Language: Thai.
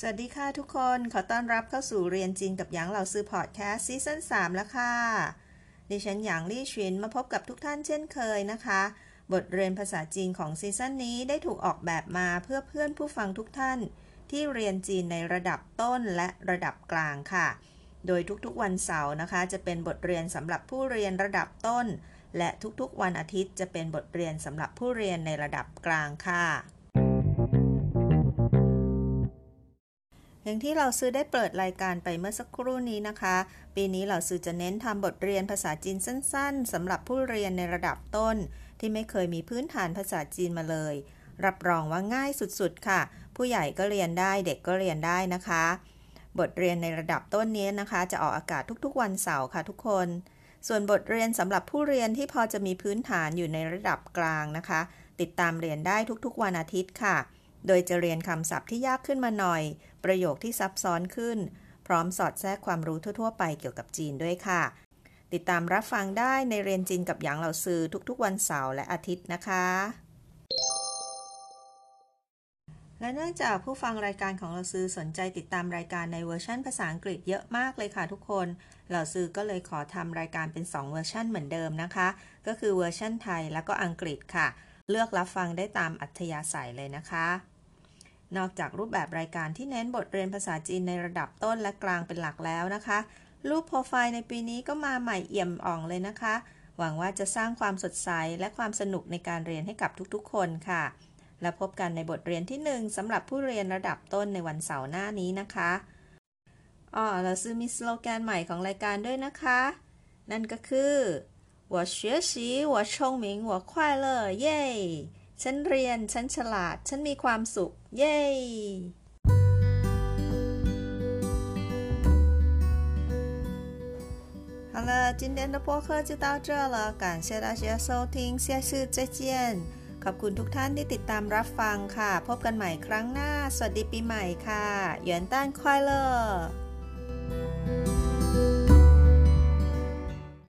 สวัสดีค่ะทุกคน ขอต้อนรับเข้าสู่เรียนจีนกับหยางเหล่าซื้อพอดแคสต์ซีซั่น3แล้วค่ะ ดิฉันหยางลี่ชินมาพบกับทุกท่านเช่นเคยนะคะ บทเรียนภาษาจีนของซีซั่นนี้ได้ถูกออกแบบมาเพื่อเพื่อนผู้ฟังทุกท่าน ที่เรียนจีนในระดับต้นและระดับกลางค่ะ โดยทุกๆวันเสาร์นะคะ จะเป็นบทเรียนสำหรับผู้เรียนระดับต้น และทุกๆวันอาทิตย์จะเป็นบทเรียนสำหรับผู้เรียนในระดับกลางค่ะ อย่างที่เราซื้อได้เปิดรายการไปเมื่อสักครู่นี้นะคะ ปีนี้เราซื้อจะเน้นทำบทเรียนภาษาจีนสั้น ๆสำหรับผู้เรียนในระดับต้น ที่ไม่เคยมีพื้นฐานภาษาจีนมาเลย รับรองว่าง่ายสุดๆ ค่ะ ผู้ใหญ่ก็เรียนได้เด็กก็เรียนได้นะคะ บทเรียนในระดับต้นนี้นะคะ จะออกอากาศทุกๆ วันเสาร์ค่ะทุกคนส่วนบทเรียนสำหรับผู้เรียนที่พอจะมีพื้นฐานอยู่ในระดับกลางนะคะ ติดตามเรียนได้ทุกๆวันอาทิตย์ค่ะ โดยจะเรียนคำศัพท์ที่ยากขึ้นมาหน่อย ประโยคที่ซับซ้อนขึ้น พร้อมสอดแทรกความรู้ทั่ว ๆ ไปเกี่ยวกับจีนด้วยค่ะ ติดตามรับฟังได้ในเรียนจีนกับหยางเหล่าซือทุกๆ วันเสาร์และอาทิตย์นะคะ และเนื่องจากผู้ฟังรายการของเราซือสนใจติดตามรายการในเวอร์ชันภาษาอังกฤษเยอะมากเลยค่ะทุกคนเหล่าซือก็เลยขอทำรายการเป็น 2 เวอร์ชันเหมือนเดิมนะคะ ก็คือเวอร์ชันไทยแล้วก็อังกฤษค่ะ เลือกรับฟังได้ตามอัธยาศัยเลยนะคะ นอกจากรูปแบบรายการที่เน้นบทเรียนภาษาจีนในระดับต้นและกลางเป็นหลักแล้วนะคะ รูปโปรไฟล์ในปีนี้ก็มาใหม่เอี่ยมอ่องเลยนะคะ หวังว่าจะสร้างความสดใสและความสนุกในการเรียนให้กับทุกๆ คนค่ะ และพบกันในบทเรียนที่ 1สำหรับผู้เรียนระดับต้นในวันเสาร์หน้านี้นะคะอ๋อเราซื้อมีสโลแกนใหม่ของรายการด้วยนะคะ นั่นก็คือ 我学习我聪明我快乐耶ฉันเรียน ฉันฉลาด ฉันมีความสุข เย้好了，今天的播客就到这了，感谢大家收听，下次再见。ขอบคุณทุกท่านที่ติดตามรับฟังค่ะ พบกันใหม่ครั้งหน้า สวัสดีปีใหม่ค่ะ元旦快乐